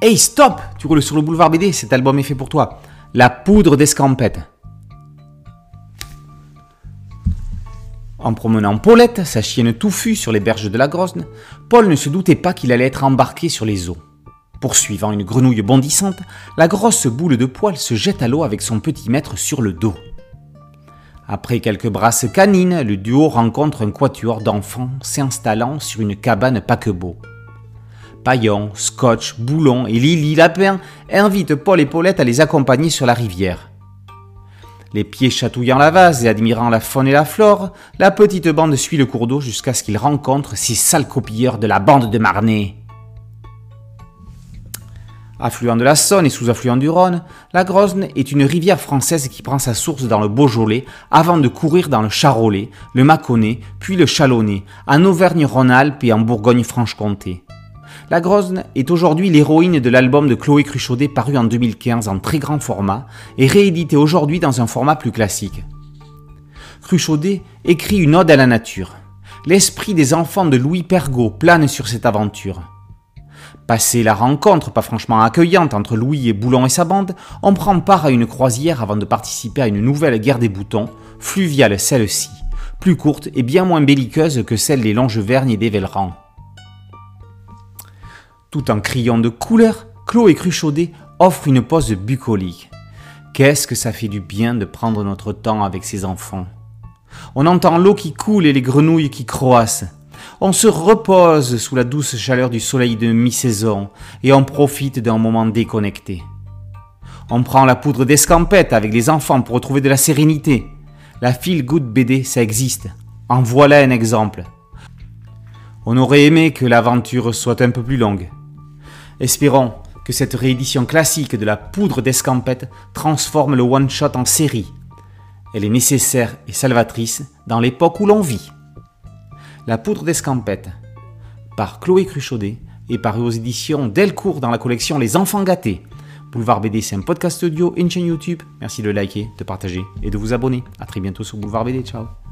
Hey, stop Tu roules sur le boulevard BD, cet album est fait pour toi. La poudre d'escampette. En promenant Paulette, sa chienne touffue, sur les berges de la Grosne, Paul ne se doutait pas qu'il allait être embarqué sur les eaux. Poursuivant une grenouille bondissante, la grosse boule de poil se jette à l'eau avec son petit maître sur le dos. Après quelques brasses canines, le duo rencontre un quatuor d'enfants s'installant sur une cabane paquebot. Paillon, Scotch, Boulon et Lily Lapin invitent Paul et Paulette à les accompagner sur la rivière. Les pieds chatouillant la vase et admirant la faune et la flore, la petite bande suit le cours d'eau jusqu'à ce qu'ils rencontrent ces sales copieurs de la bande de Marnay. Affluent de la Saône et sous-affluent du Rhône, la Grosne est une rivière française qui prend sa source dans le Beaujolais avant de courir dans le Charolais, le Mâconnais, puis le Chalonnais, en Auvergne-Rhône-Alpes et en Bourgogne-Franche-Comté. La Grosne est aujourd'hui l'héroïne de l'album de Chloé Cruchaudet paru en 2015 en très grand format et réédité aujourd'hui dans un format plus classique. Cruchaudet écrit une ode à la nature. L'esprit des enfants de Louis Pergaud plane sur cette aventure. Passé la rencontre pas franchement accueillante entre Louis et Boulon et sa bande, on prend part à une croisière avant de participer à une nouvelle guerre des boutons, fluviale celle-ci, plus courte et bien moins belliqueuse que celle des Longevergne et des Vellerans. Tout en criant de couleur, Chloé Cruchaudet offre une pause bucolique. Qu'est-ce que ça fait du bien de prendre notre temps avec ses enfants. On entend l'eau qui coule et les grenouilles qui croassent. On se repose sous la douce chaleur du soleil de mi-saison et on profite d'un moment déconnecté. On prend la poudre d'escampette avec les enfants pour retrouver de la sérénité. La feel good BD, ça existe. En voilà un exemple. On aurait aimé que l'aventure soit un peu plus longue. Espérons que cette réédition classique de la poudre d'escampette transforme le one-shot en série. Elle est nécessaire et salvatrice dans l'époque où l'on vit. La poudre d'escampette, par Chloé Cruchaudet et paru aux éditions Delcourt dans la collection Les Enfants Gâtés. Boulevard BD, c'est un podcast audio et une chaîne YouTube. Merci de liker, de partager et de vous abonner. A très bientôt sur Boulevard BD. Ciao